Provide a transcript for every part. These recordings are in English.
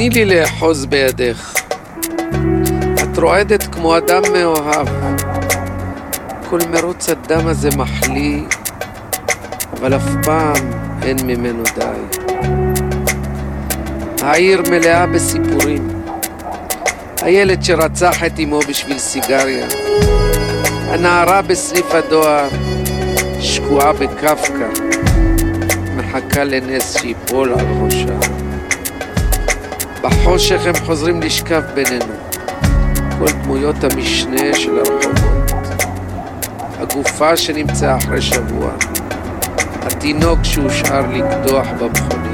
תני לי לאחוז בידך. את רועדת כמו אדם מאוהב. כל מרוץ הדם הזה מחליא, אבל אף פעם אין ממנו די. העיר מלאה בסיפורים. הילד שרצח את אמו בשביל סיגריה. הנערה בסניף הדואר, שקועה בקפקא, מחכה לנס שיפול על ראשה. בחושך הם חוזרים לשכב בינינו, כל דמויות המשנה של הרחובות. הגופה שנמצאה אחרי שבוע, התינוק שהושאר לקדוח במכונית.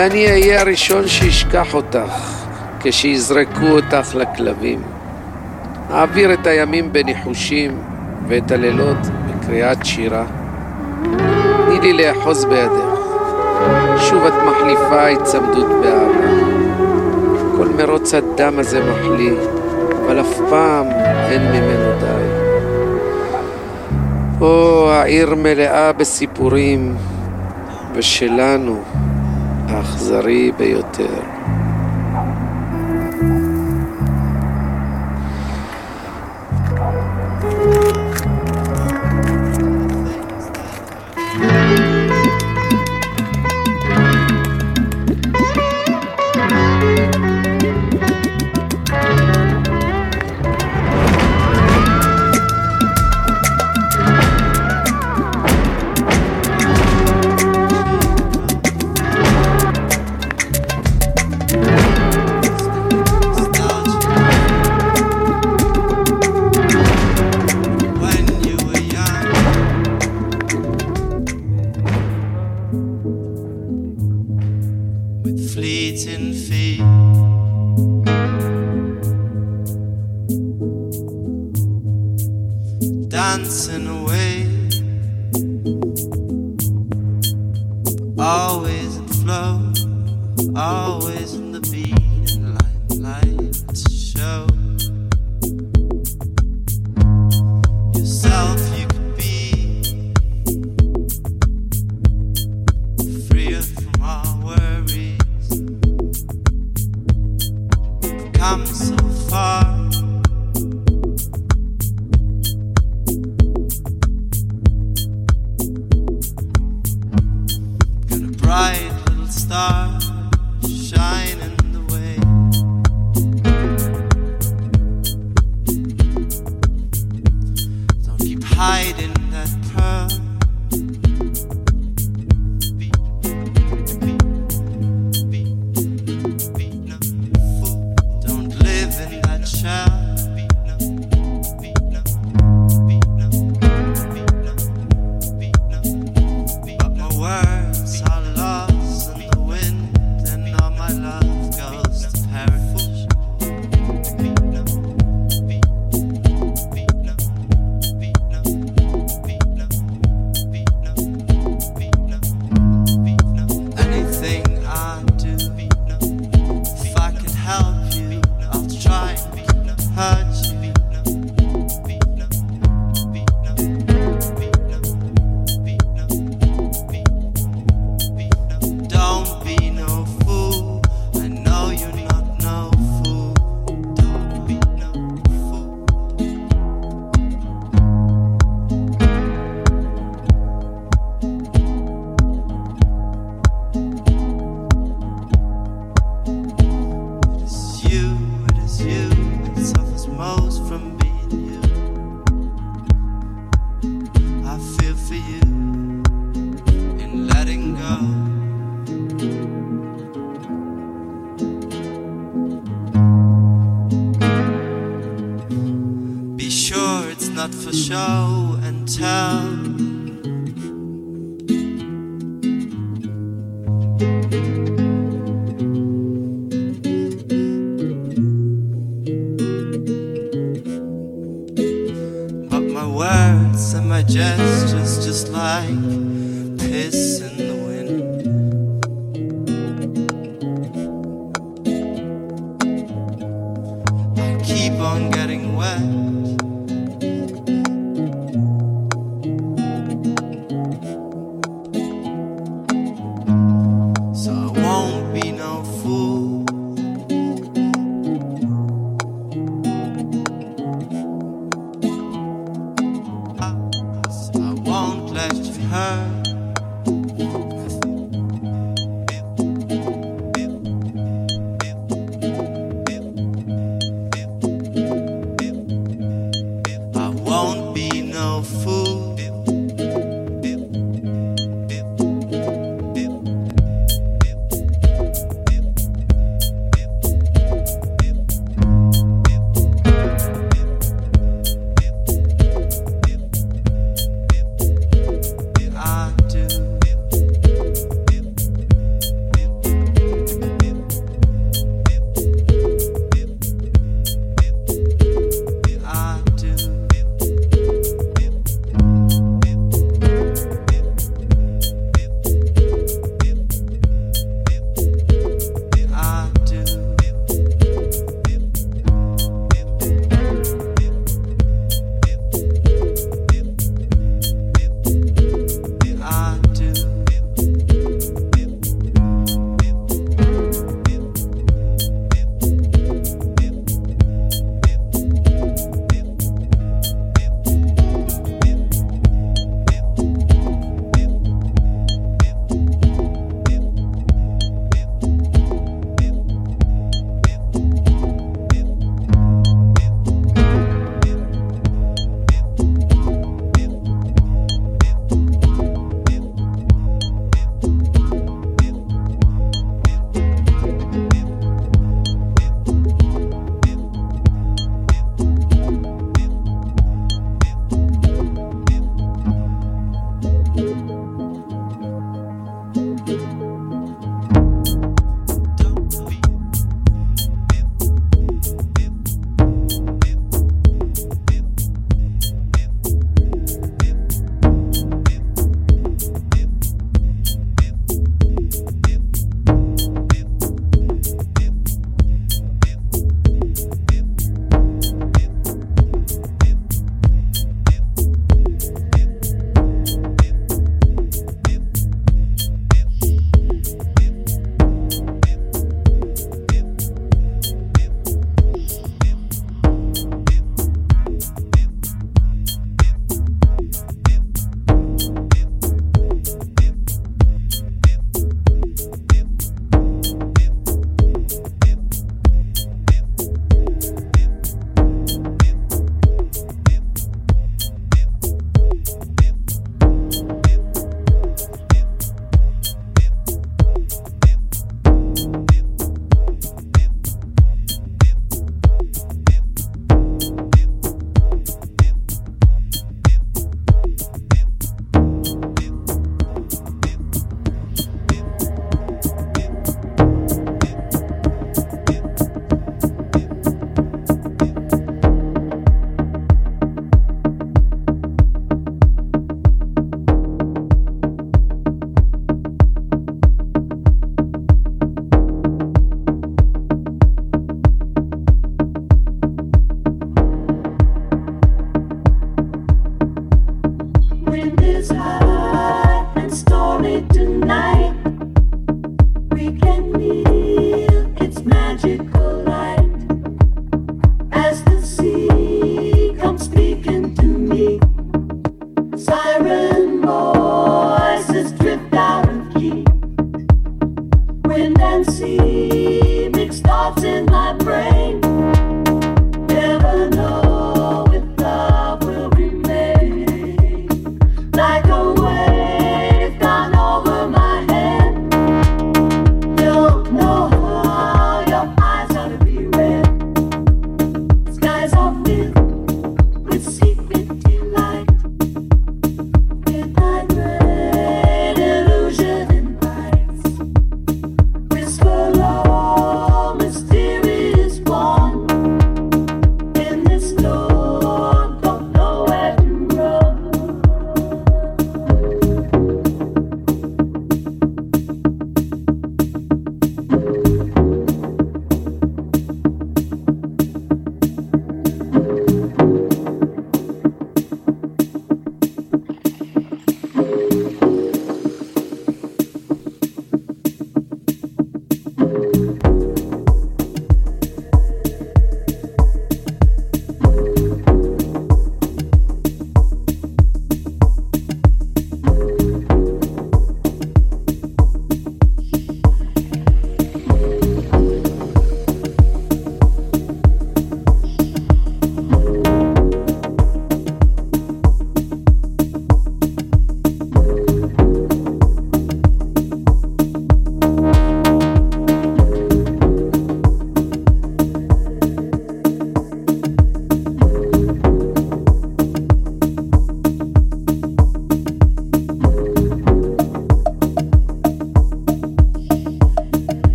ואני אהיה הראשון שישכח אותך כשיזרקו אותך לכלבים. אעביר את הימים בניחושים ואת הלילות בקריאת שירה. תני לי לאחוז בידך. שוב את מחליפה הצמדות באהבה. כל מרוץ הדם הזה מחליא, אבל אף פעם אין ממנו די. או, העיר מלאה בסיפורים, ושלנו האכזרי ביותר. on getting wet.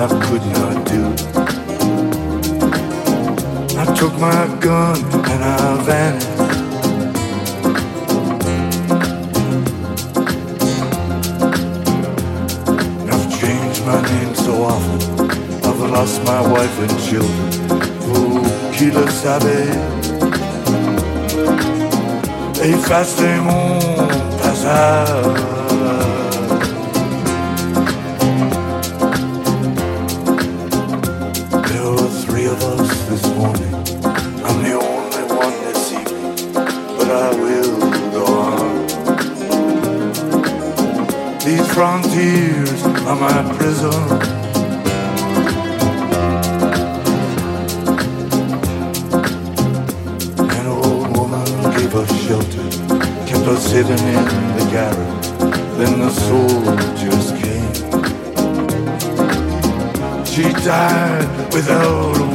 I could not do. I took my gun and I vanished. I've changed my name so often. I've lost my wife and children. Oh, killer, le savait? Effacez mon passage. tears are my prison. An old woman gave us shelter, kept us hidden in the garret. Then the soldiers came. She died without a.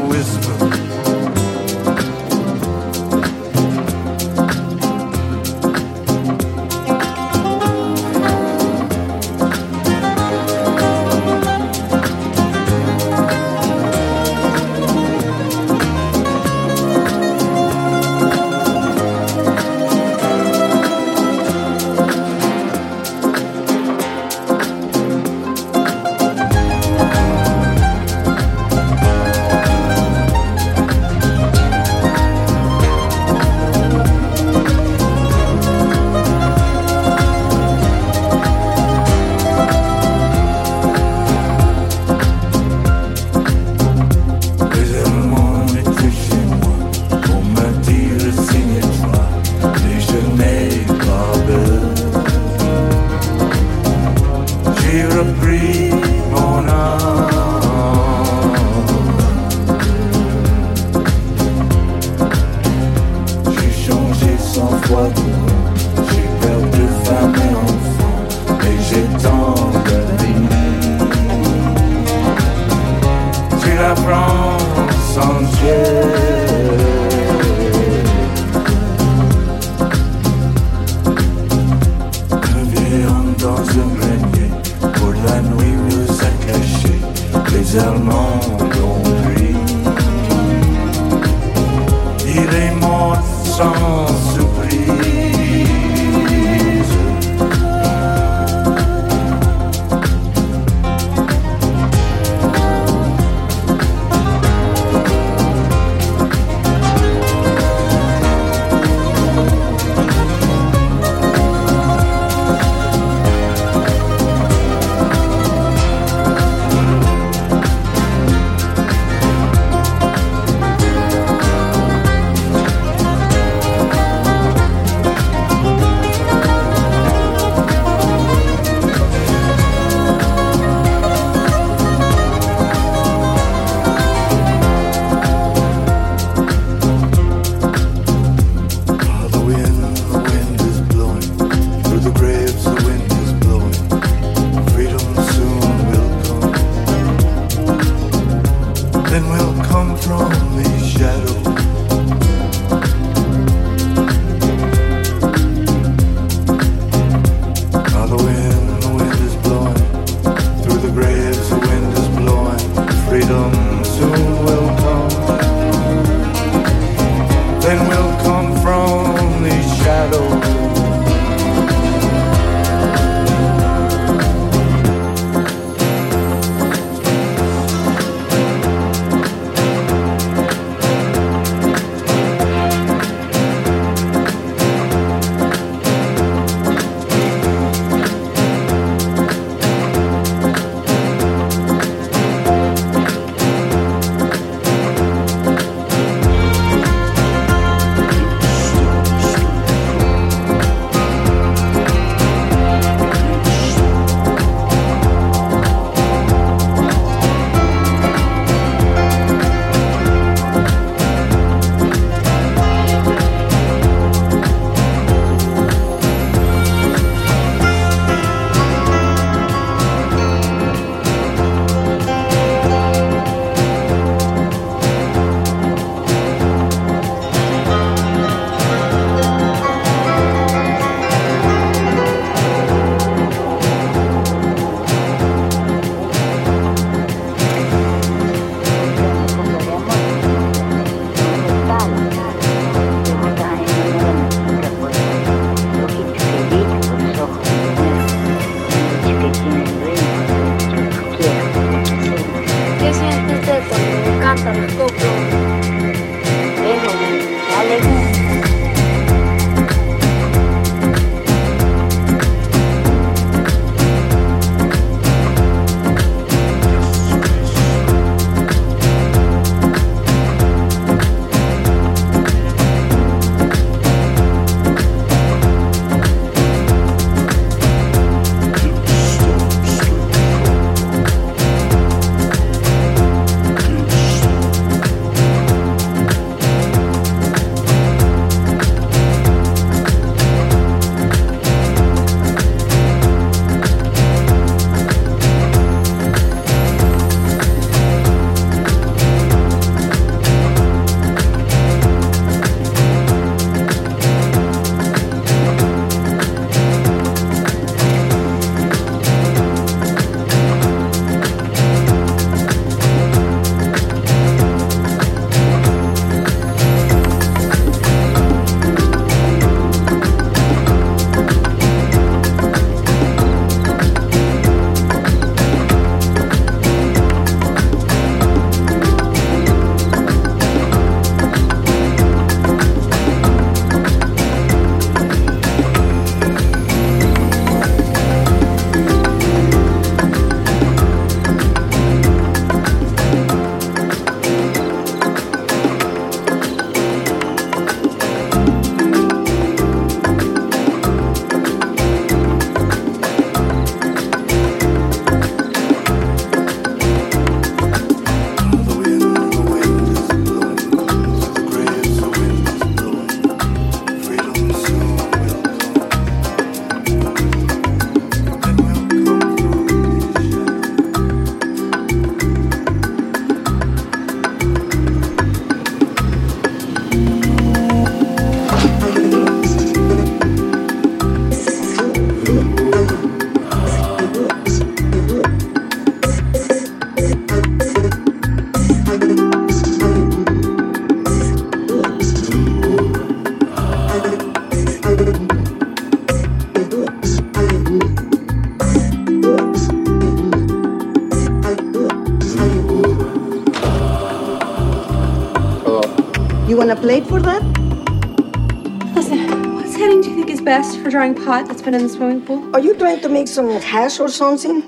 best drying pot that's been in the swimming pool? Are you trying to make some hash or something?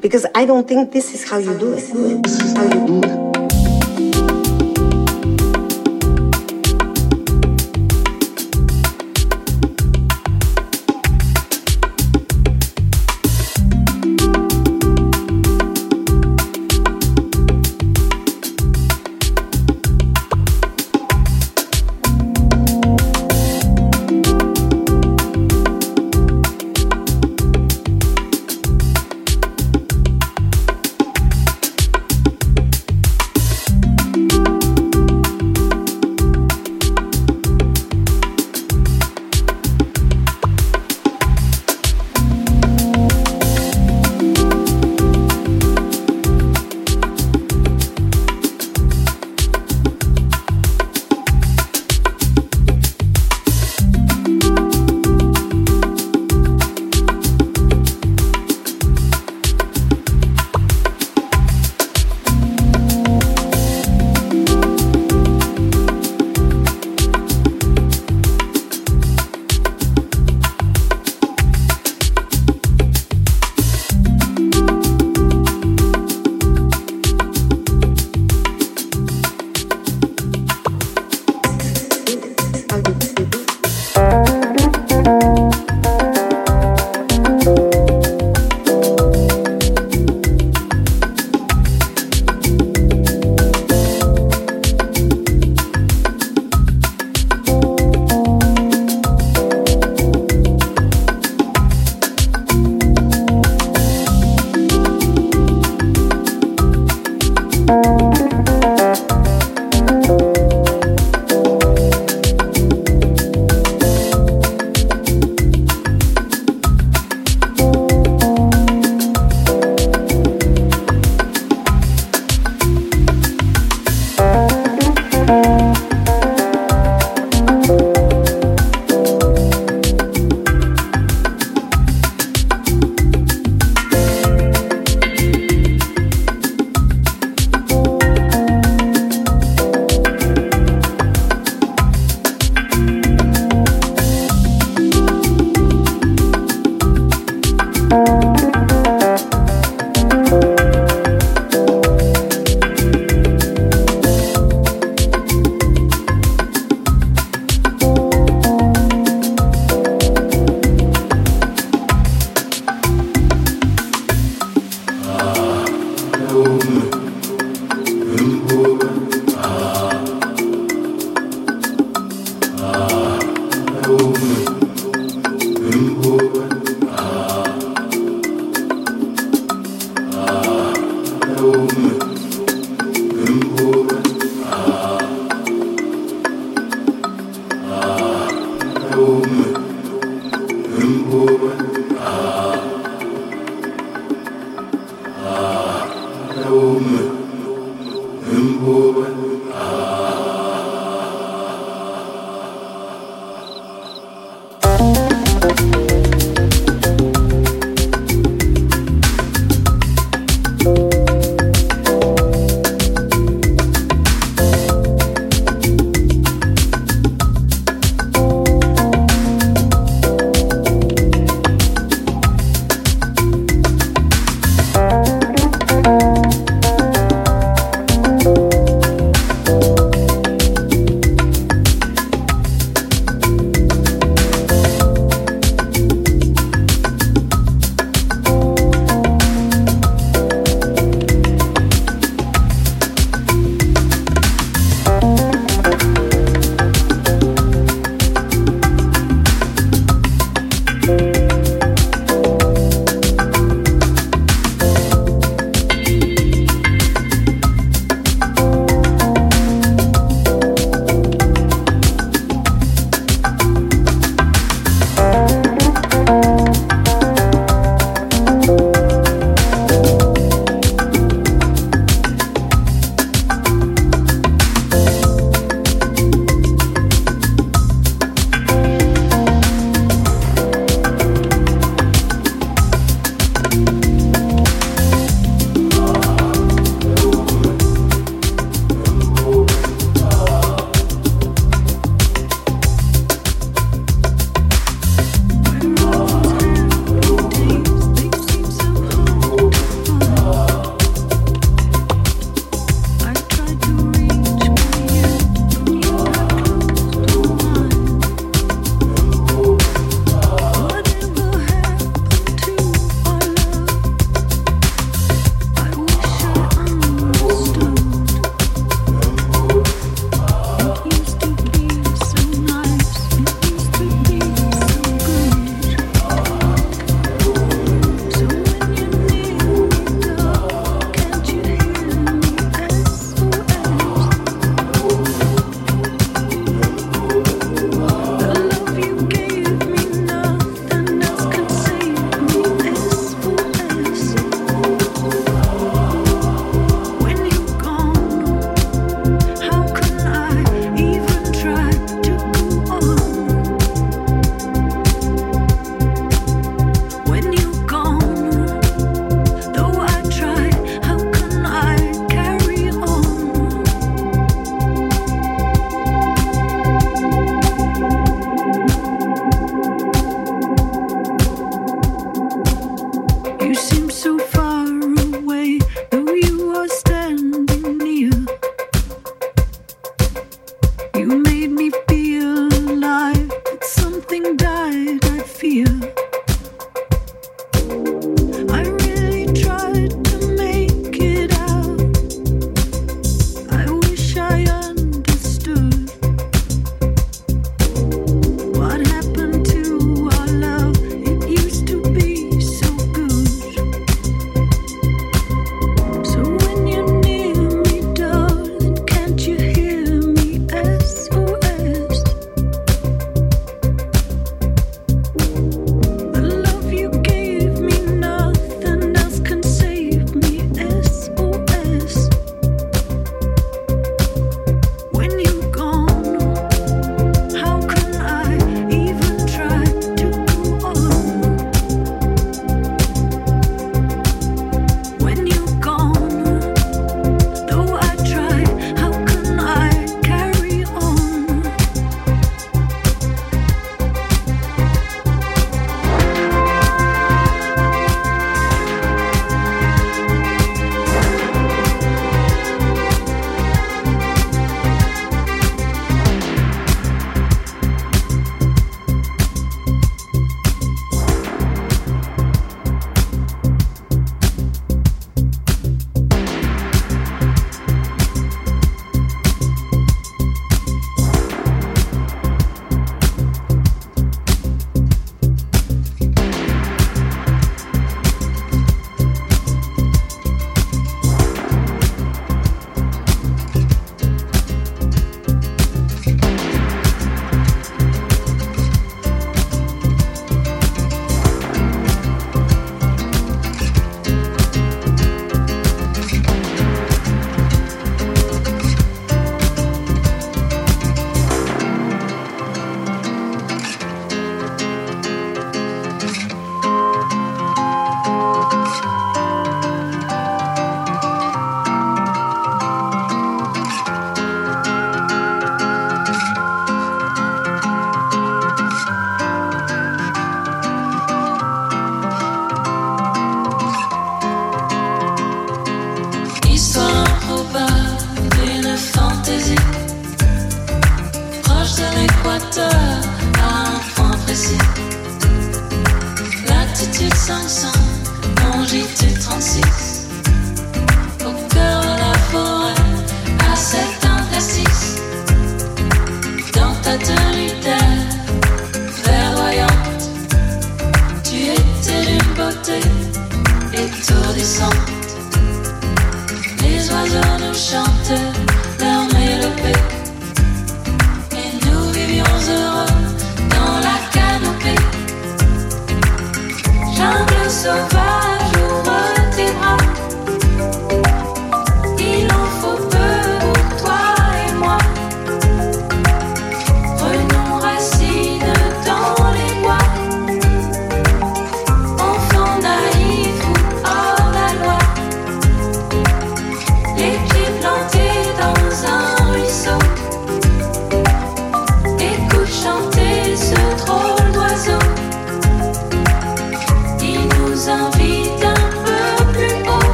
Because I don't think this is how you do it.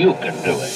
You can do it.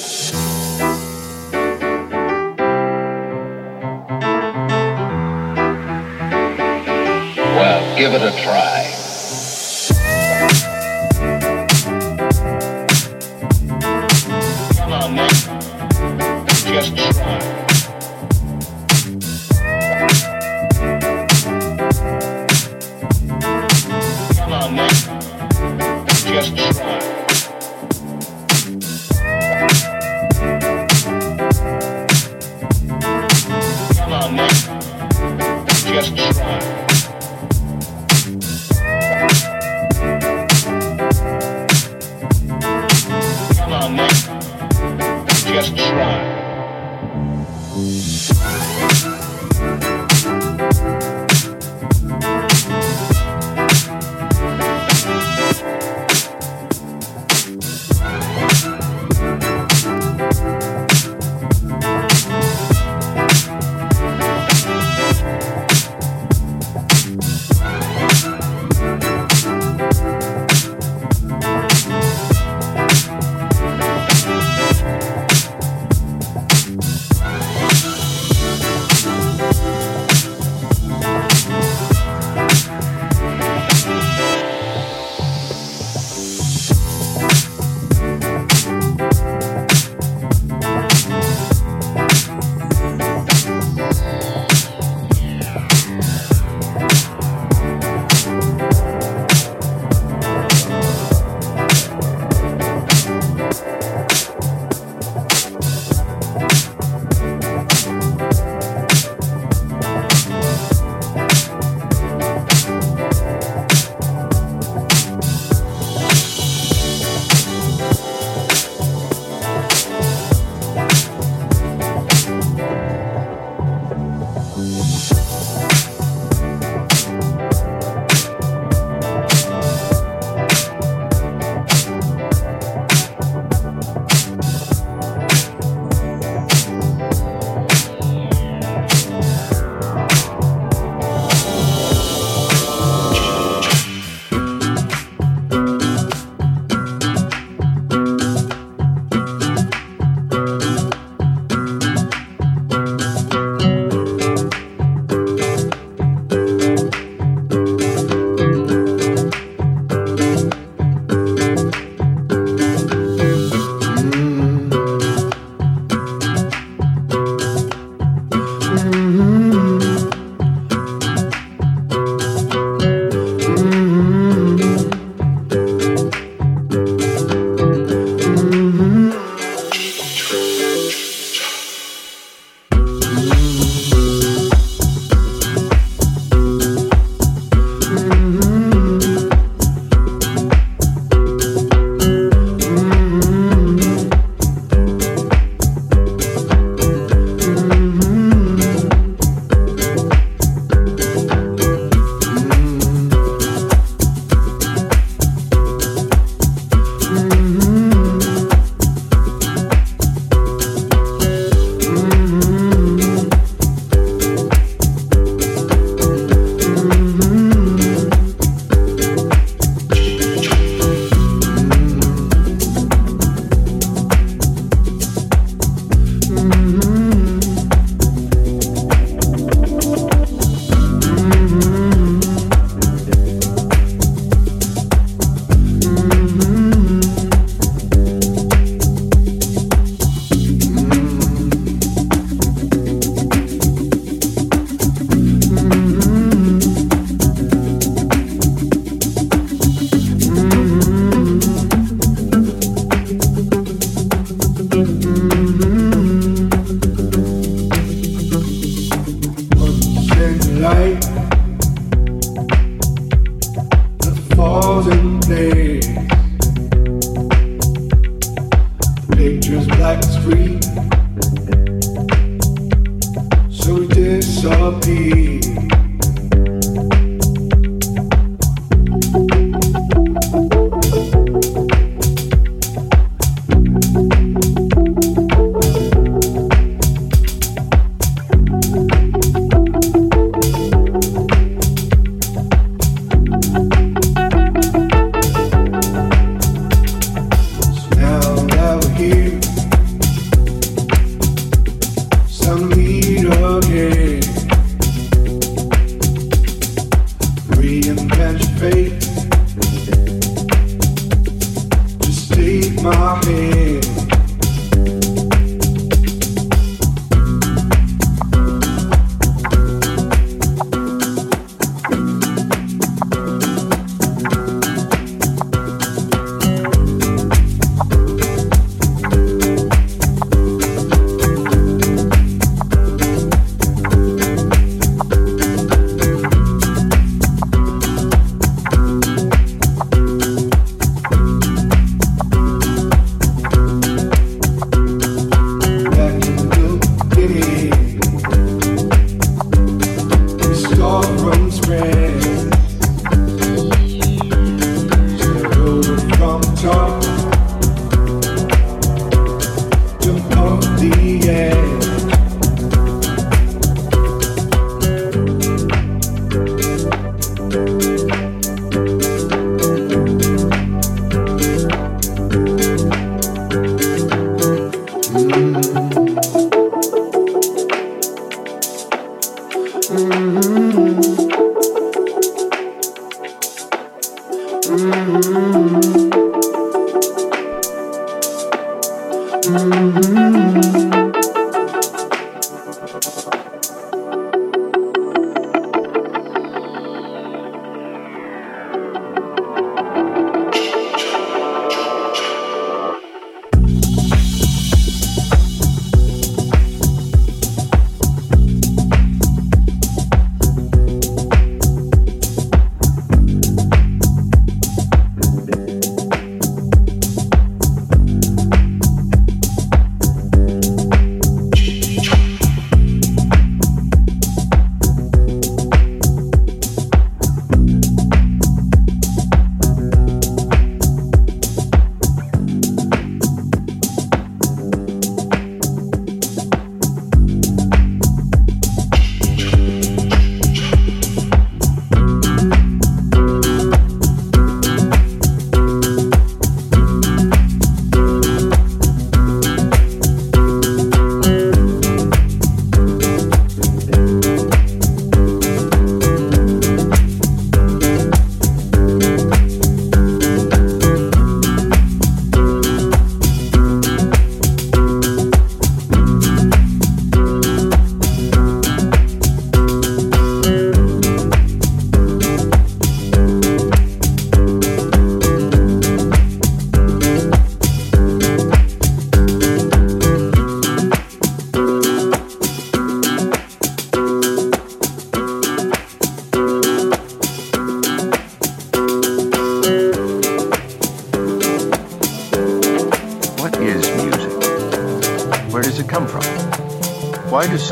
My hand.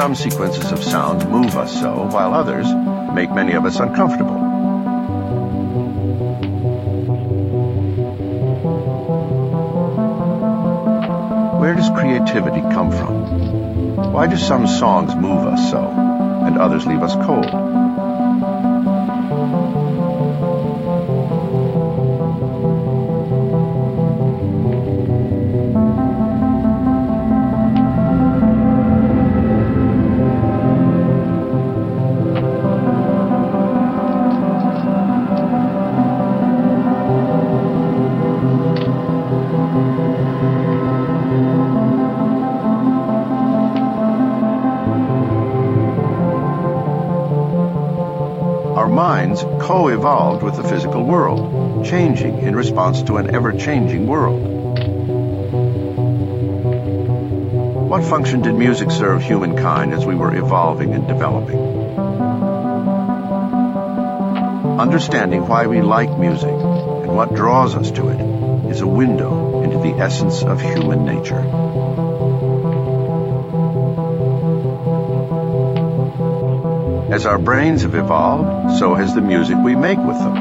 Why with the physical world, changing in response to an ever changing world. What function did music serve humankind as we were evolving and developing? Understanding why we like music and what draws us to it is a window into the essence of human nature. As our brains have evolved, so has the music we make with them,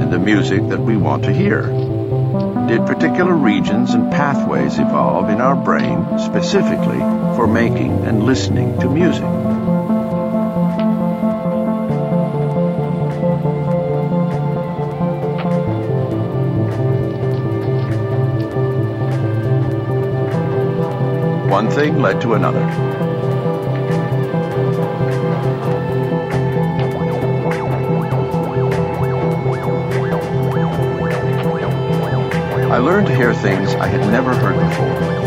and the music that we want to hear. Did particular regions and pathways evolve in our brain specifically for making and listening to music? One thing led to another. I learned to hear things I had never heard before.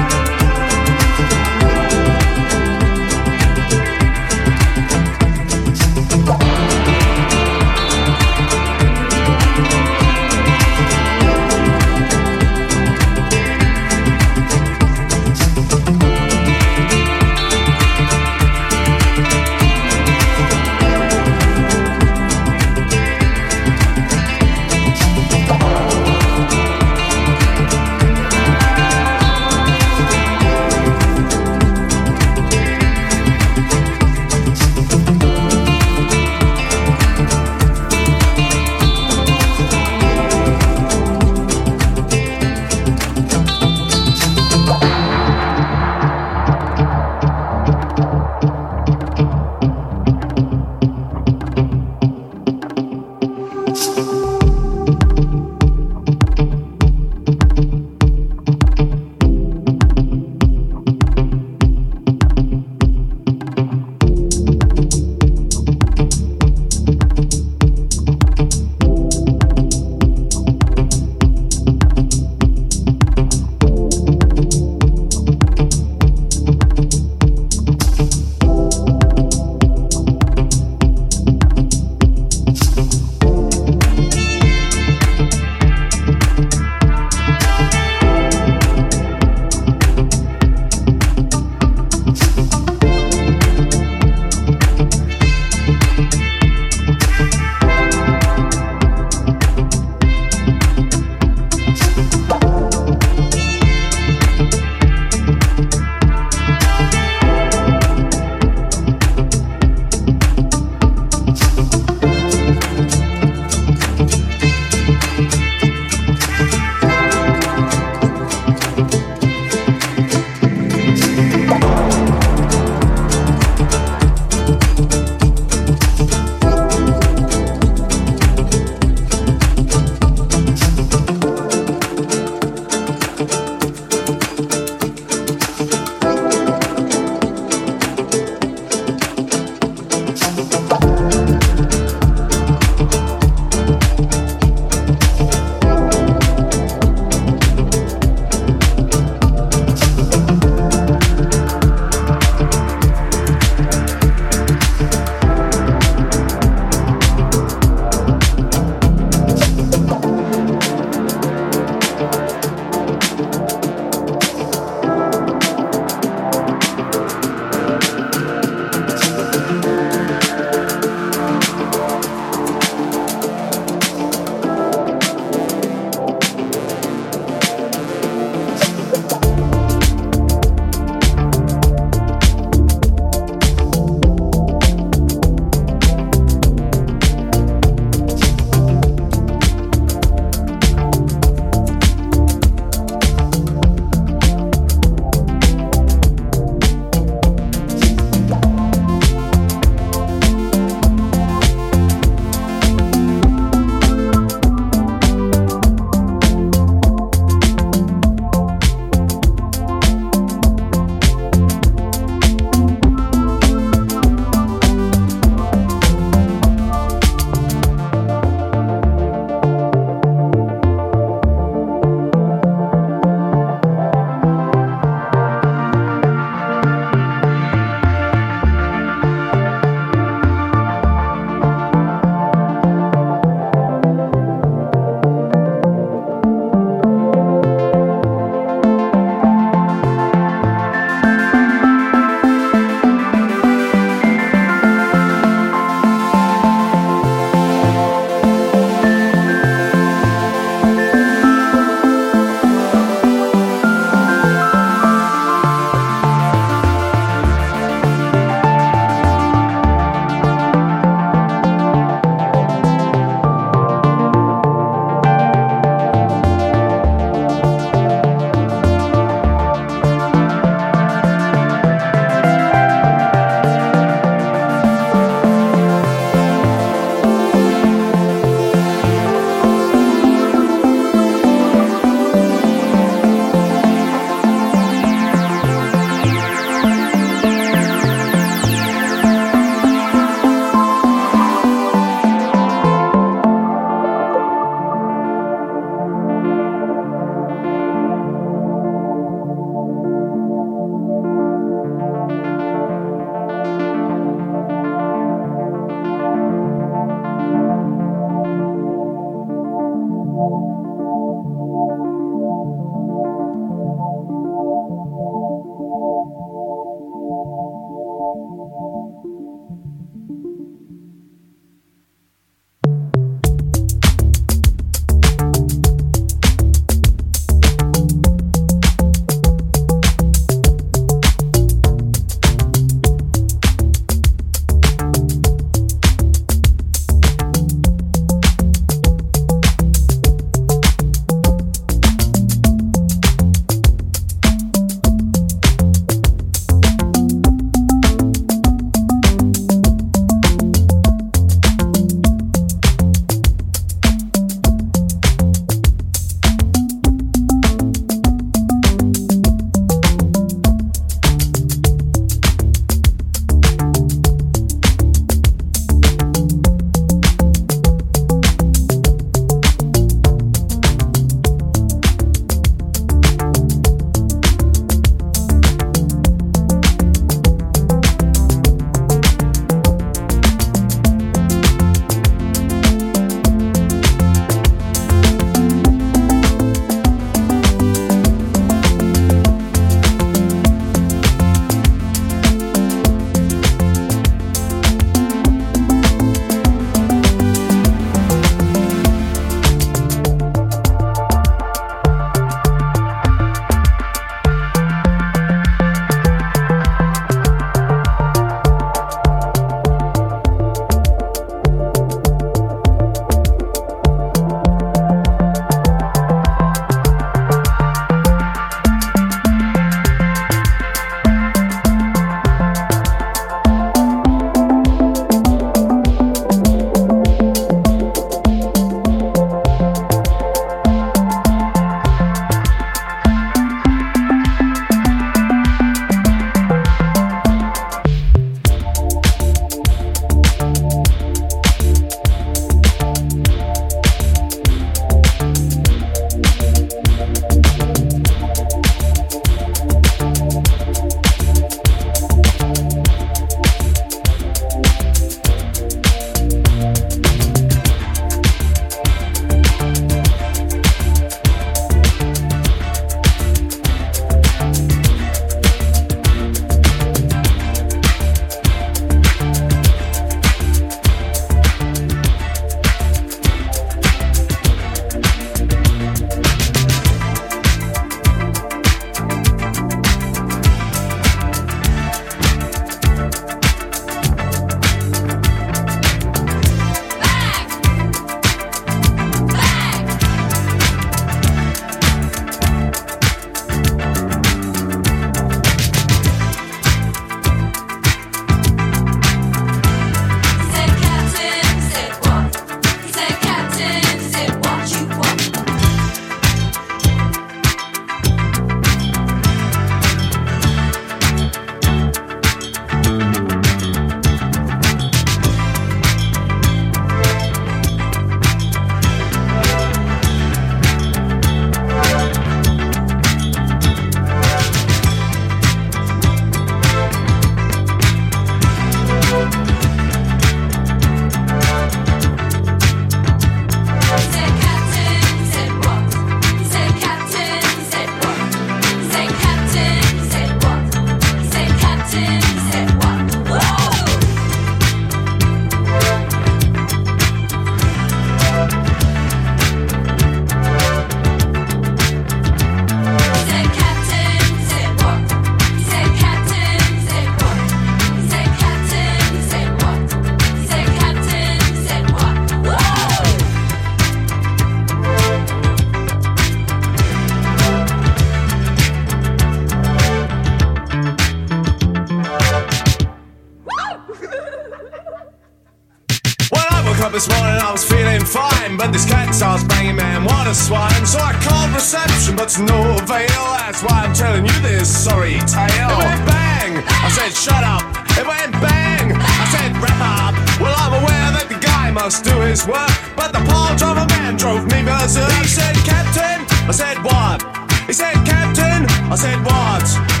Fine. But this cat starts banging, man, what a swine. So I called reception, but to no avail. That's why I'm telling you this sorry tale. It went bang! I said, shut up. It went bang! I said, wrap up. Well, I'm aware that the guy must do his work. But the pile driver man drove me berserk. He said, Captain. I said, what? He said, Captain. I said, what?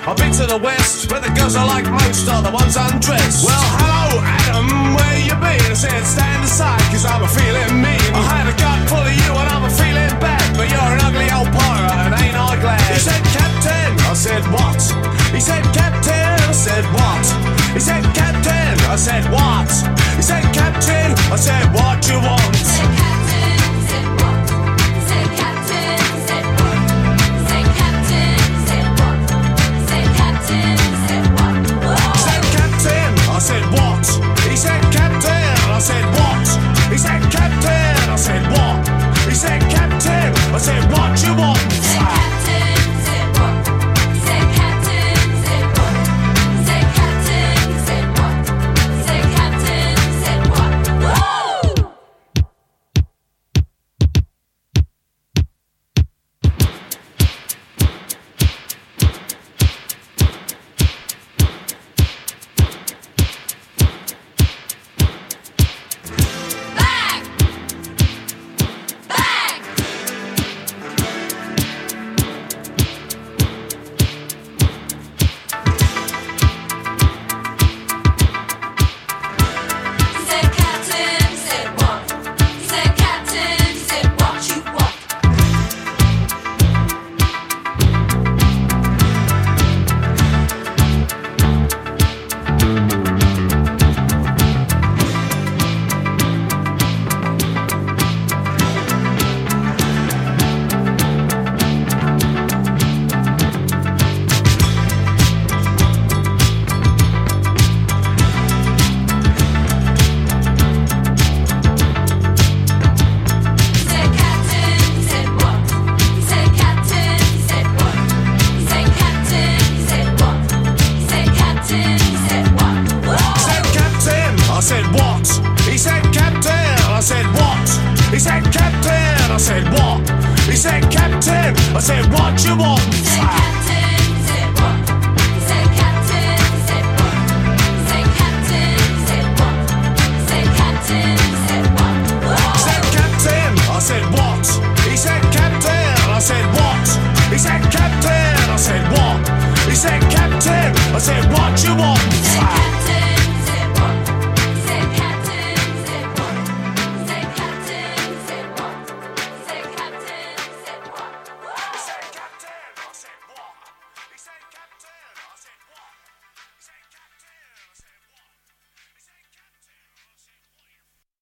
I've been to the west, where the girls I like most are the ones undressed. Well, hello, Adam, where you been? I said, stand aside, cause I'm a feeling mean. I had a gut full of you and I'm a feeling bad, but you're an ugly old pirate and ain't I glad? He said, Captain, I said, what? He said, Captain, I said, what? He said, Captain, I said, what? He said, Captain, I said, what you want?